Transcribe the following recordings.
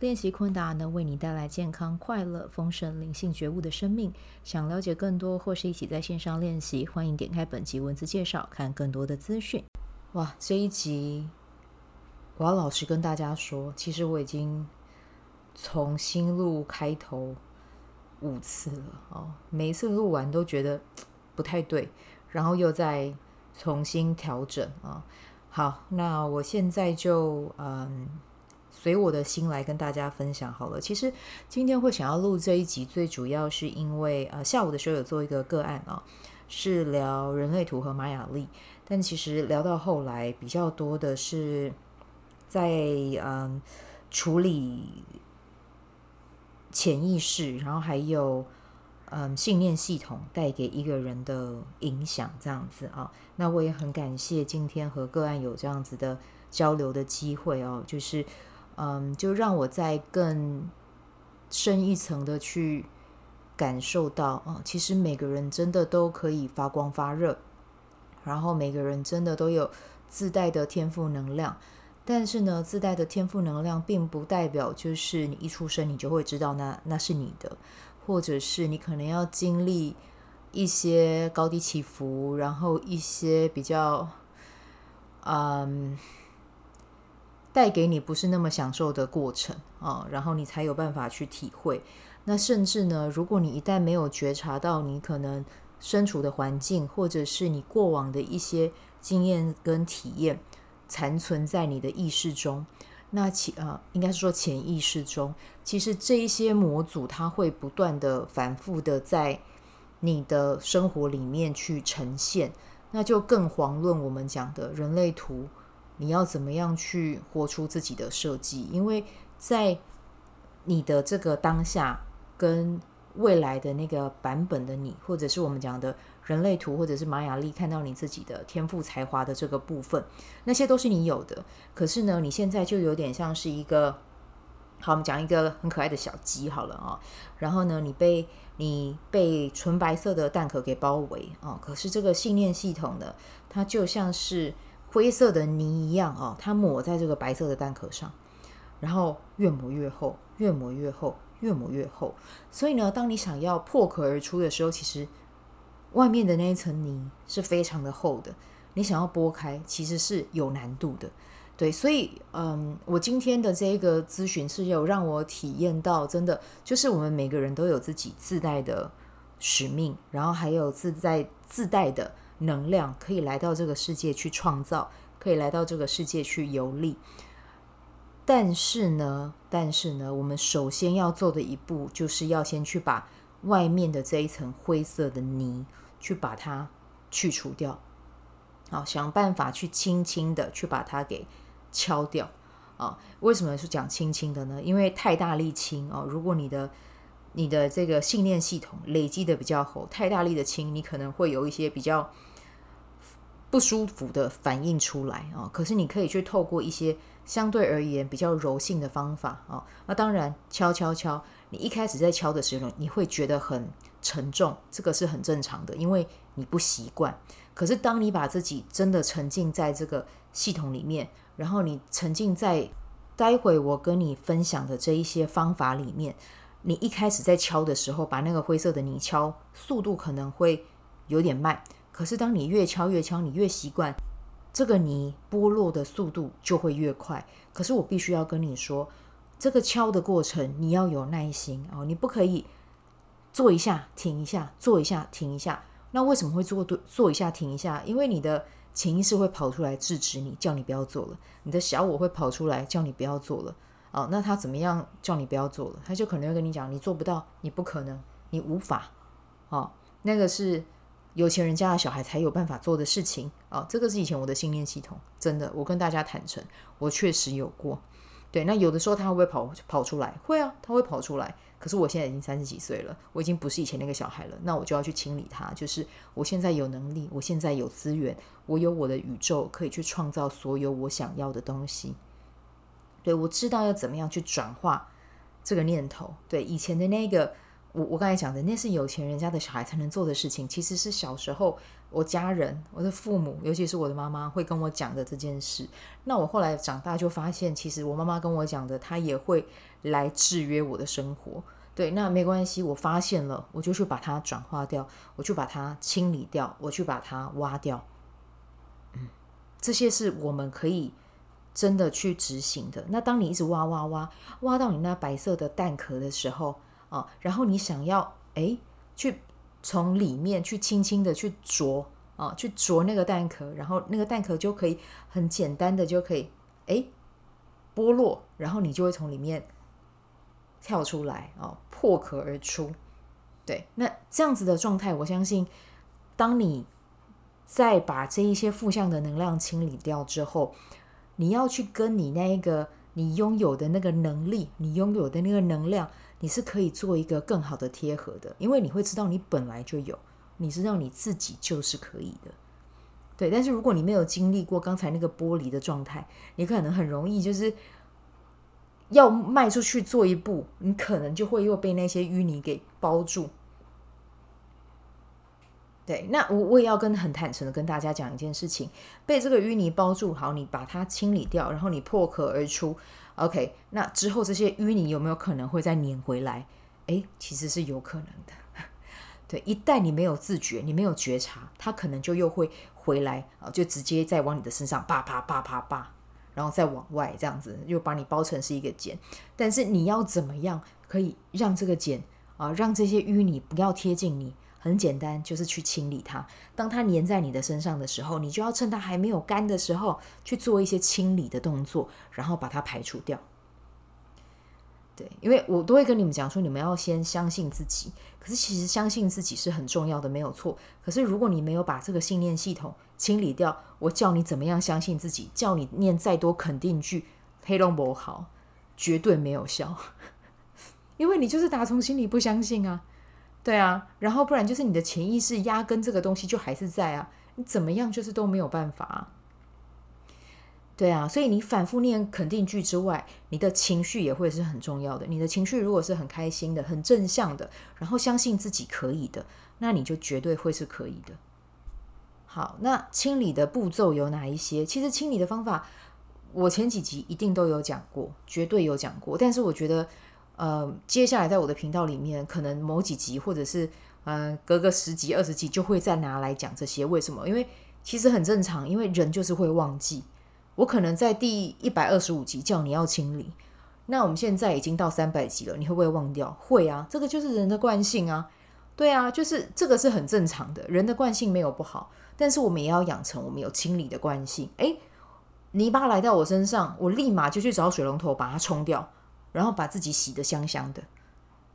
练习昆达能为你带来健康、快乐、丰盛、灵性觉悟的生命。想了解更多或是一起在线上练习，欢迎点开本集文字介绍，看更多的资讯。哇，这一集我要老实跟大家说，其实我已经重新录开头五次了哦，每一次录完都觉得不太对，然后又再重新调整啊。好，那我现在就嗯。随我的心来跟大家分享好了。其实今天会想要录这一集，最主要是因为呃下午的时候有做一个个案啊，是聊人类图和玛雅历。但其实聊到后来比较多的是在嗯处理潜意识，然后还有嗯信念系统带给一个人的影响这样子啊。那我也很感谢今天和个案有这样子的交流的机会哦，就是。嗯，就让我再更深一层的去感受到啊，其实每个人真的都可以发光发热，然后每个人真的都有自带的天赋能量。但是呢，自带的天赋能量并不代表就是你一出生你就会知道那那是你的，或者是你可能要经历一些高低起伏，然后一些比较嗯。带给你不是那么享受的过程啊，然后你才有办法去体会。那甚至呢，如果你一旦没有觉察到你可能身处的环境，或者是你过往的一些经验跟体验残存在你的意识中，那其啊，应该是说潜意识中，其实这一些模组它会不断的反复的在你的生活里面去呈现，那就更遑论我们讲的人类图。你要怎么样去活出自己的设计？因为在你的这个当下跟未来的那个版本的你，或者是我们讲的人类图，或者是玛雅丽，看到你自己的天赋才华的这个部分，那些都是你有的。可是呢，你现在就有点像是一个，好，我们讲一个很可爱的小鸡好了啊。然后呢，你被你被纯白色的蛋壳给包围啊。可是这个信念系统呢，它就像是。灰色的泥一样哦，它抹在这个白色的蛋壳上，然后越抹越厚，越抹越厚，越抹越厚。所以呢，当你想要破壳而出的时候，其实外面的那一层泥是非常的厚的。你想要剥开，其实是有难度的。对，所以嗯，我今天的这个咨询是有让我体验到，真的就是我们每个人都有自己自带的使命，然后还有自在自带的。能量可以来到这个世界去创造，可以来到这个世界去游历。但是呢，但是呢，我们首先要做的一步，就是要先去把外面的这一层灰色的泥，去把它去除掉。好，想办法去轻轻的去把它给敲掉。啊，为什么是讲轻轻的呢？因为太大力轻哦，如果你的你的这个信念系统累积的比较厚，太大力的轻，你可能会有一些比较不舒服的反应出来啊。可是你可以去透过一些相对而言比较柔性的方法啊。那当然，敲敲敲，你一开始在敲的时候，你会觉得很沉重，这个是很正常的，因为你不习惯。可是当你把自己真的沉浸在这个系统里面，然后你沉浸在待会我跟你分享的这一些方法里面。你一开始在敲的时候，把那个灰色的泥敲，速度可能会有点慢。可是当你越敲越敲，你越习惯，这个泥剥落的速度就会越快。可是我必须要跟你说，这个敲的过程你要有耐心哦，你不可以做一下停一下，做一下停一下。那为什么会做对做一下停一下？因为你的潜意识会跑出来制止你，叫你不要做了。你的小我会跑出来叫你不要做了。哦，那他怎么样叫你不要做了？他就可能会跟你讲，你做不到，你不可能，你无法。哦，那个是有钱人家的小孩才有办法做的事情。哦，这个是以前我的信念系统，真的，我跟大家坦诚，我确实有过。对，那有的时候他会不会跑跑出来？会啊，他会跑出来。可是我现在已经三十几岁了，我已经不是以前那个小孩了。那我就要去清理它。就是我现在有能力，我现在有资源，我有我的宇宙，可以去创造所有我想要的东西。对，我知道要怎么样去转化这个念头。对，以前的那个我我刚才讲的，那是有钱人家的小孩才能做的事情，其实是小时候我家人、我的父母，尤其是我的妈妈会跟我讲的这件事。那我后来长大就发现，其实我妈妈跟我讲的，她也会来制约我的生活。对，那没关系，我发现了，我就去把它转化掉，我去把它清理掉，我去把它挖掉。嗯，这些是我们可以真的去执行的。那当你一直挖挖挖，挖到你那白色的蛋壳的时候啊，然后你想要诶，去从里面去轻轻的去啄啊，去啄那个蛋壳，然后那个蛋壳就可以很简单的就可以诶剥落，然后你就会从里面。跳出来哦，破壳而出。对，那这样子的状态，我相信，当你再把这一些负向的能量清理掉之后，你要去跟你那一个你拥有的那个能力，你拥有的那个能量，你是可以做一个更好的贴合的，因为你会知道你本来就有，你知道你自己就是可以的。对，但是如果你没有经历过刚才那个剥离的状态，你可能很容易就是。要迈出去做一步，你可能就会又被那些淤泥给包住。对，那我我也要跟很坦诚的跟大家讲一件事情：被这个淤泥包住，好，你把它清理掉，然后你破壳而出。OK，那之后这些淤泥有没有可能会再粘回来？诶，其实是有可能的。对，一旦你没有自觉，你没有觉察，它可能就又会回来啊，就直接再往你的身上啪啪啪啪啪。然后再往外这样子，又把你包成是一个茧。但是你要怎么样可以让这个茧啊，让这些淤泥不要贴近你？很简单，就是去清理它。当它粘在你的身上的时候，你就要趁它还没有干的时候去做一些清理的动作，然后把它排除掉。对，因为我都会跟你们讲说，你们要先相信自己。可是其实相信自己是很重要的，没有错。可是如果你没有把这个信念系统清理掉，我叫你怎么样相信自己？叫你念再多肯定句，黑龙博好，绝对没有效。因为你就是打从心里不相信啊，对啊。然后不然就是你的潜意识压根这个东西就还是在啊，你怎么样就是都没有办法啊。对啊，所以你反复念肯定句之外，你的情绪也会是很重要的。你的情绪如果是很开心的、很正向的，然后相信自己可以的，那你就绝对会是可以的。好，那清理的步骤有哪一些？其实清理的方法，我前几集一定都有讲过，绝对有讲过。但是我觉得，呃，接下来在我的频道里面，可能某几集或者是呃隔个十集、二十集就会再拿来讲这些。为什么？因为其实很正常，因为人就是会忘记。我可能在第一百二十五集叫你要清理，那我们现在已经到三百集了，你会不会忘掉？会啊，这个就是人的惯性啊。对啊，就是这个是很正常的，人的惯性没有不好，但是我们也要养成我们有清理的惯性。诶，泥巴来到我身上，我立马就去找水龙头把它冲掉，然后把自己洗得香香的。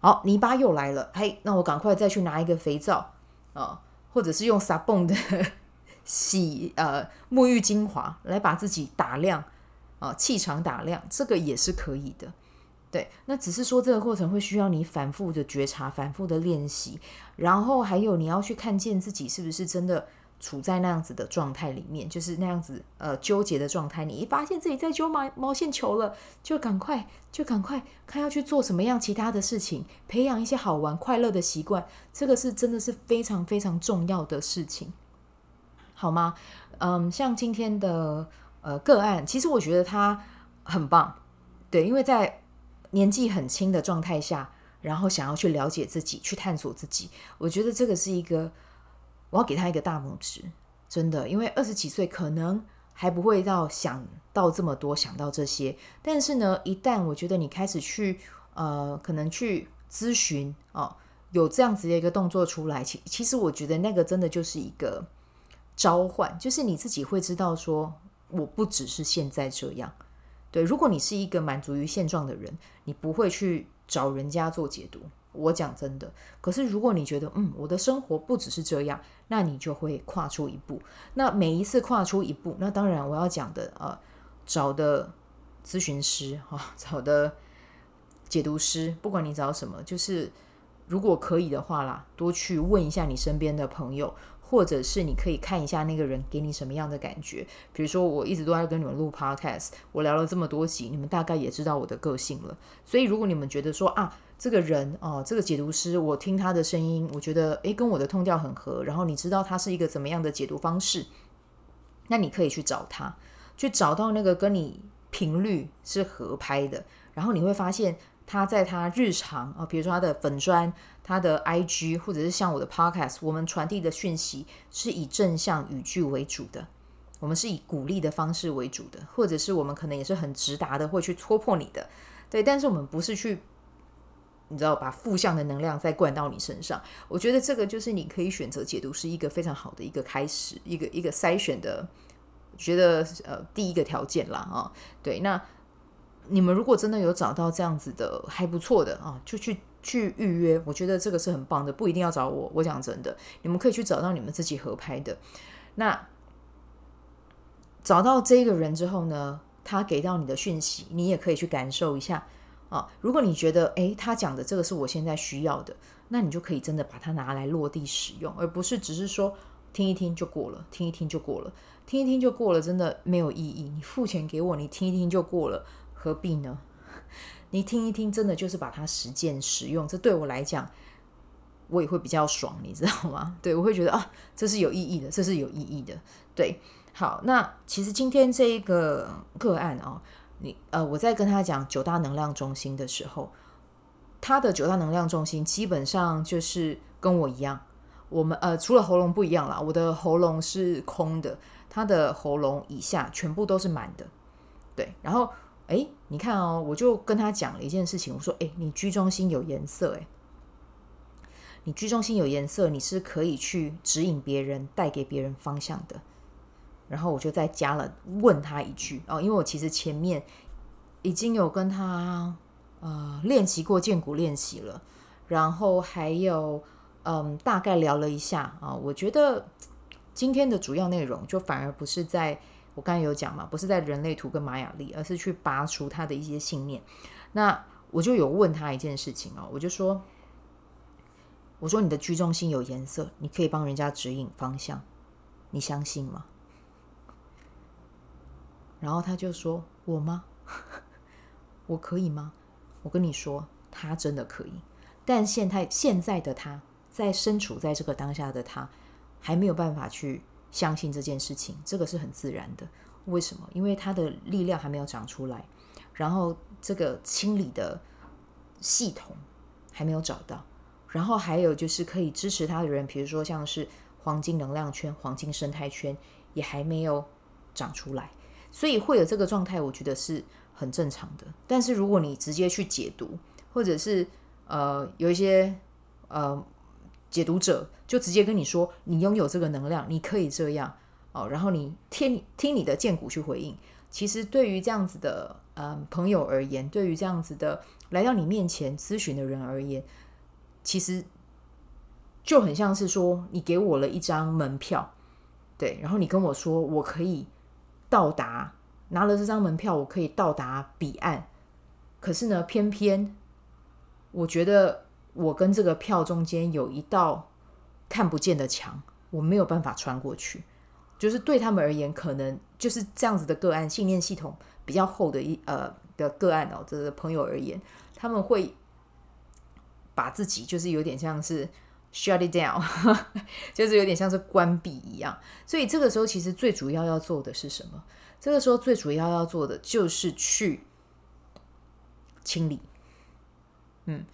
好，泥巴又来了，嘿，那我赶快再去拿一个肥皂啊，或者是用撒蹦的。洗呃沐浴精华来把自己打亮啊，气场打亮，这个也是可以的。对，那只是说这个过程会需要你反复的觉察、反复的练习，然后还有你要去看见自己是不是真的处在那样子的状态里面，就是那样子呃纠结的状态。你一发现自己在揪毛毛线球了，就赶快就赶快看要去做什么样其他的事情，培养一些好玩快乐的习惯。这个是真的是非常非常重要的事情。好吗？嗯，像今天的呃个案，其实我觉得他很棒，对，因为在年纪很轻的状态下，然后想要去了解自己，去探索自己，我觉得这个是一个，我要给他一个大拇指，真的，因为二十几岁可能还不会到想到这么多，想到这些，但是呢，一旦我觉得你开始去呃，可能去咨询哦，有这样子的一个动作出来，其其实我觉得那个真的就是一个。召唤就是你自己会知道说，我不只是现在这样。对，如果你是一个满足于现状的人，你不会去找人家做解读。我讲真的，可是如果你觉得，嗯，我的生活不只是这样，那你就会跨出一步。那每一次跨出一步，那当然我要讲的，呃，找的咨询师啊，找的解读师，不管你找什么，就是如果可以的话啦，多去问一下你身边的朋友。或者是你可以看一下那个人给你什么样的感觉，比如说我一直都在跟你们录 podcast，我聊了这么多集，你们大概也知道我的个性了。所以如果你们觉得说啊，这个人哦，这个解读师，我听他的声音，我觉得诶，跟我的痛调很合，然后你知道他是一个怎么样的解读方式，那你可以去找他，去找到那个跟你频率是合拍的，然后你会发现。他在他日常啊，比如说他的粉专、他的 IG，或者是像我的 Podcast，我们传递的讯息是以正向语句为主的，我们是以鼓励的方式为主的，或者是我们可能也是很直达的，会去戳破你的，对。但是我们不是去，你知道，把负向的能量再灌到你身上。我觉得这个就是你可以选择解读是一个非常好的一个开始，一个一个筛选的，觉得呃第一个条件啦啊，对，那。你们如果真的有找到这样子的还不错的啊，就去去预约，我觉得这个是很棒的，不一定要找我。我讲真的，你们可以去找到你们自己合拍的。那找到这个人之后呢，他给到你的讯息，你也可以去感受一下啊。如果你觉得诶，他讲的这个是我现在需要的，那你就可以真的把它拿来落地使用，而不是只是说听一听就过了，听一听就过了，听一听就过了，真的没有意义。你付钱给我，你听一听就过了。何必呢？你听一听，真的就是把它实践使用。这对我来讲，我也会比较爽，你知道吗？对，我会觉得啊，这是有意义的，这是有意义的。对，好，那其实今天这一个个案啊，你呃，我在跟他讲九大能量中心的时候，他的九大能量中心基本上就是跟我一样，我们呃，除了喉咙不一样啦，我的喉咙是空的，他的喉咙以下全部都是满的。对，然后。哎，你看哦，我就跟他讲了一件事情，我说：哎，你居中心有颜色，哎，你居中心有颜色，你是可以去指引别人，带给别人方向的。然后我就再加了问他一句哦，因为我其实前面已经有跟他呃练习过剑骨练习了，然后还有嗯大概聊了一下啊，我觉得今天的主要内容就反而不是在。我刚才有讲嘛，不是在人类图跟玛雅历，而是去拔除他的一些信念。那我就有问他一件事情哦，我就说，我说你的居中心有颜色，你可以帮人家指引方向，你相信吗？然后他就说，我吗？我可以吗？我跟你说，他真的可以，但现在现在的他在身处在这个当下的他还没有办法去。相信这件事情，这个是很自然的。为什么？因为他的力量还没有长出来，然后这个清理的系统还没有找到，然后还有就是可以支持他的人，比如说像是黄金能量圈、黄金生态圈，也还没有长出来，所以会有这个状态，我觉得是很正常的。但是如果你直接去解读，或者是呃有一些呃。解读者就直接跟你说，你拥有这个能量，你可以这样哦。然后你听听你的荐骨去回应。其实对于这样子的嗯朋友而言，对于这样子的来到你面前咨询的人而言，其实就很像是说，你给我了一张门票，对，然后你跟我说，我可以到达，拿了这张门票，我可以到达彼岸。可是呢，偏偏我觉得。我跟这个票中间有一道看不见的墙，我没有办法穿过去。就是对他们而言，可能就是这样子的个案，信念系统比较厚的一呃的个案哦，这个朋友而言，他们会把自己就是有点像是 shut it down，就是有点像是关闭一样。所以这个时候，其实最主要要做的是什么？这个时候最主要要做的就是去清理，嗯。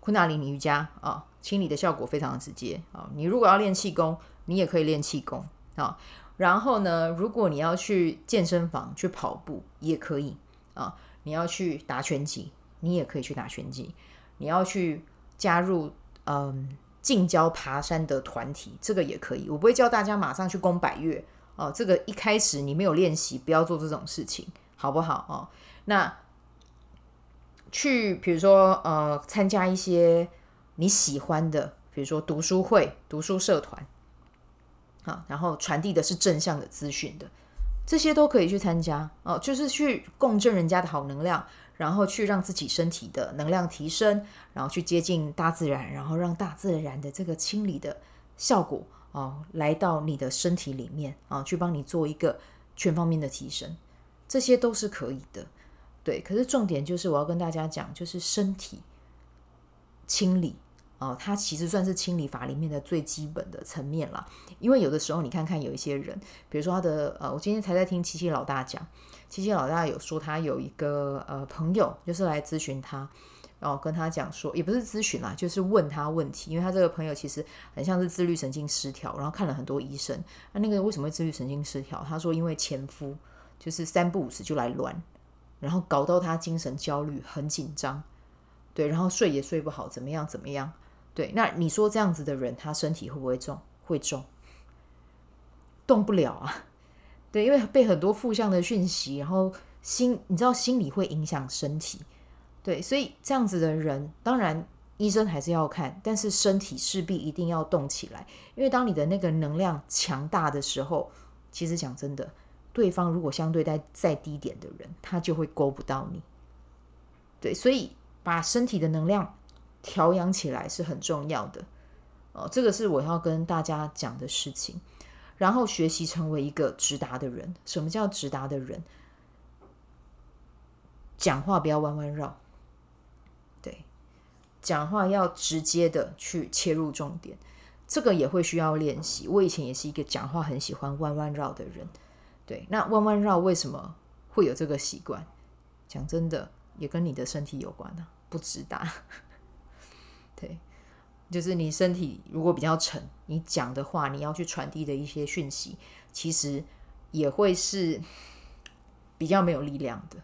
昆达里尼瑜伽啊、清理的效果非常的直接啊、你如果要练气功，你也可以练气功啊、然后呢，如果你要去健身房去跑步，也可以啊、你要去打拳击，你也可以去打拳击。你要去加入嗯近郊爬山的团体，这个也可以。我不会教大家马上去攻百岳哦。这个一开始你没有练习，不要做这种事情，好不好哦？那。去，比如说，呃，参加一些你喜欢的，比如说读书会、读书社团，啊，然后传递的是正向的资讯的，这些都可以去参加哦，就是去共振人家的好能量，然后去让自己身体的能量提升，然后去接近大自然，然后让大自然的这个清理的效果哦，来到你的身体里面啊，去帮你做一个全方面的提升，这些都是可以的。对，可是重点就是我要跟大家讲，就是身体清理。哦，它其实算是清理法里面的最基本的层面了。因为有的时候你看看有一些人，比如说他的呃，我今天才在听七七老大讲，七七老大有说他有一个呃朋友，就是来咨询他，然后跟他讲说，也不是咨询啦，就是问他问题，因为他这个朋友其实很像是自律神经失调，然后看了很多医生。那那个为什么会自律神经失调？他说因为前夫就是三不五时就来乱，然后搞到他精神焦虑，很紧张，对，然后睡也睡不好，怎么样怎么样。对，那你说这样子的人，他身体会不会重？会重，动不了啊。对，因为被很多负向的讯息，然后心，你知道心理会影响身体。对，所以这样子的人，当然医生还是要看，但是身体势必一定要动起来。因为当你的那个能量强大的时候，其实讲真的，对方如果相对在再低点的人，他就会勾不到你。对，所以把身体的能量。调养起来是很重要的哦，这个是我要跟大家讲的事情。然后学习成为一个直达的人。什么叫直达的人？讲话不要弯弯绕，对，讲话要直接的去切入重点。这个也会需要练习。我以前也是一个讲话很喜欢弯弯绕的人，对。那弯弯绕为什么会有这个习惯？讲真的，也跟你的身体有关呢，不直达。对，就是你身体如果比较沉，你讲的话，你要去传递的一些讯息，其实也会是比较没有力量的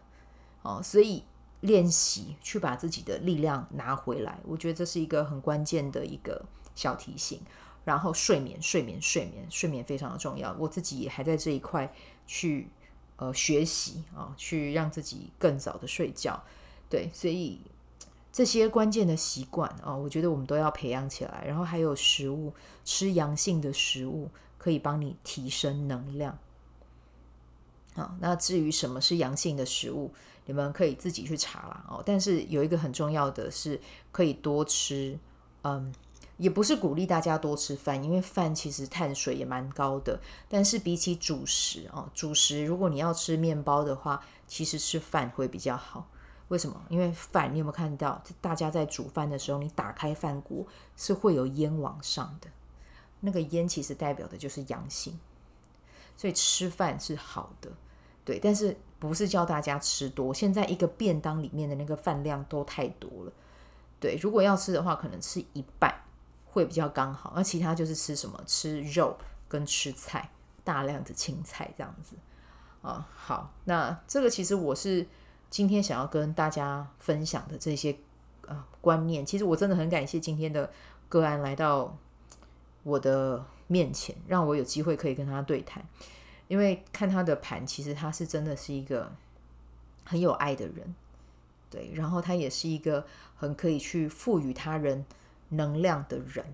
哦。所以练习去把自己的力量拿回来，我觉得这是一个很关键的一个小提醒。然后睡眠，睡眠，睡眠，睡眠非常的重要。我自己也还在这一块去呃学习啊，去让自己更早的睡觉。对，所以。这些关键的习惯啊，我觉得我们都要培养起来。然后还有食物，吃阳性的食物可以帮你提升能量。好，那至于什么是阳性的食物，你们可以自己去查啦哦。但是有一个很重要的是，可以多吃。嗯，也不是鼓励大家多吃饭，因为饭其实碳水也蛮高的。但是比起主食啊，主食如果你要吃面包的话，其实吃饭会比较好。为什么？因为饭，你有没有看到？大家在煮饭的时候，你打开饭锅是会有烟往上的，那个烟其实代表的就是阳性，所以吃饭是好的，对。但是不是叫大家吃多？现在一个便当里面的那个饭量都太多了，对。如果要吃的话，可能吃一半会比较刚好，那其他就是吃什么？吃肉跟吃菜，大量的青菜这样子啊。好，那这个其实我是。今天想要跟大家分享的这些呃观念，其实我真的很感谢今天的个案来到我的面前，让我有机会可以跟他对谈。因为看他的盘，其实他是真的是一个很有爱的人，对，然后他也是一个很可以去赋予他人能量的人，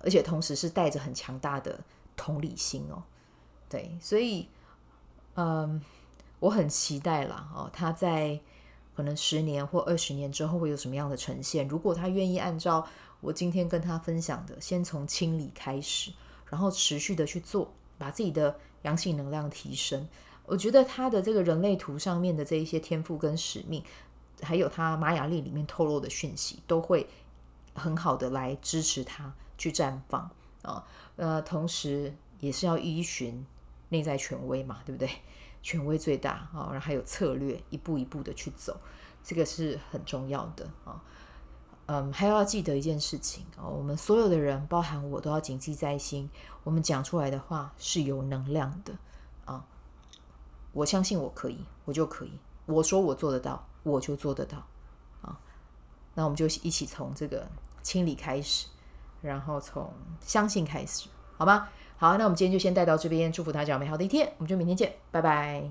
而且同时是带着很强大的同理心哦，对，所以嗯。我很期待啦，哦，他在可能十年或二十年之后会有什么样的呈现？如果他愿意按照我今天跟他分享的，先从清理开始，然后持续的去做，把自己的阳性能量提升，我觉得他的这个人类图上面的这一些天赋跟使命，还有他玛雅历里面透露的讯息，都会很好的来支持他去绽放啊。呃，同时也是要依循内在权威嘛，对不对？权威最大啊，然后还有策略，一步一步的去走，这个是很重要的啊。嗯，还要记得一件事情啊，我们所有的人，包含我，都要谨记在心。我们讲出来的话是有能量的啊。我相信我可以，我就可以。我说我做得到，我就做得到。那我们就一起从这个清理开始，然后从相信开始，好吗？好，那我们今天就先带到这边，祝福大家美好的一天，我们就明天见，拜拜。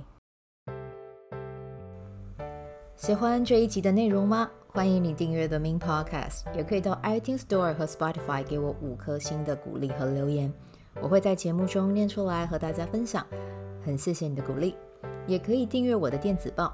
喜欢这一集的内容吗？欢迎你订阅 The Min Podcast，也可以到 iTunes Store 和 Spotify 给我五颗星的鼓励和留言，我会在节目中念出来和大家分享。很谢谢你的鼓励。也可以订阅我的电子报，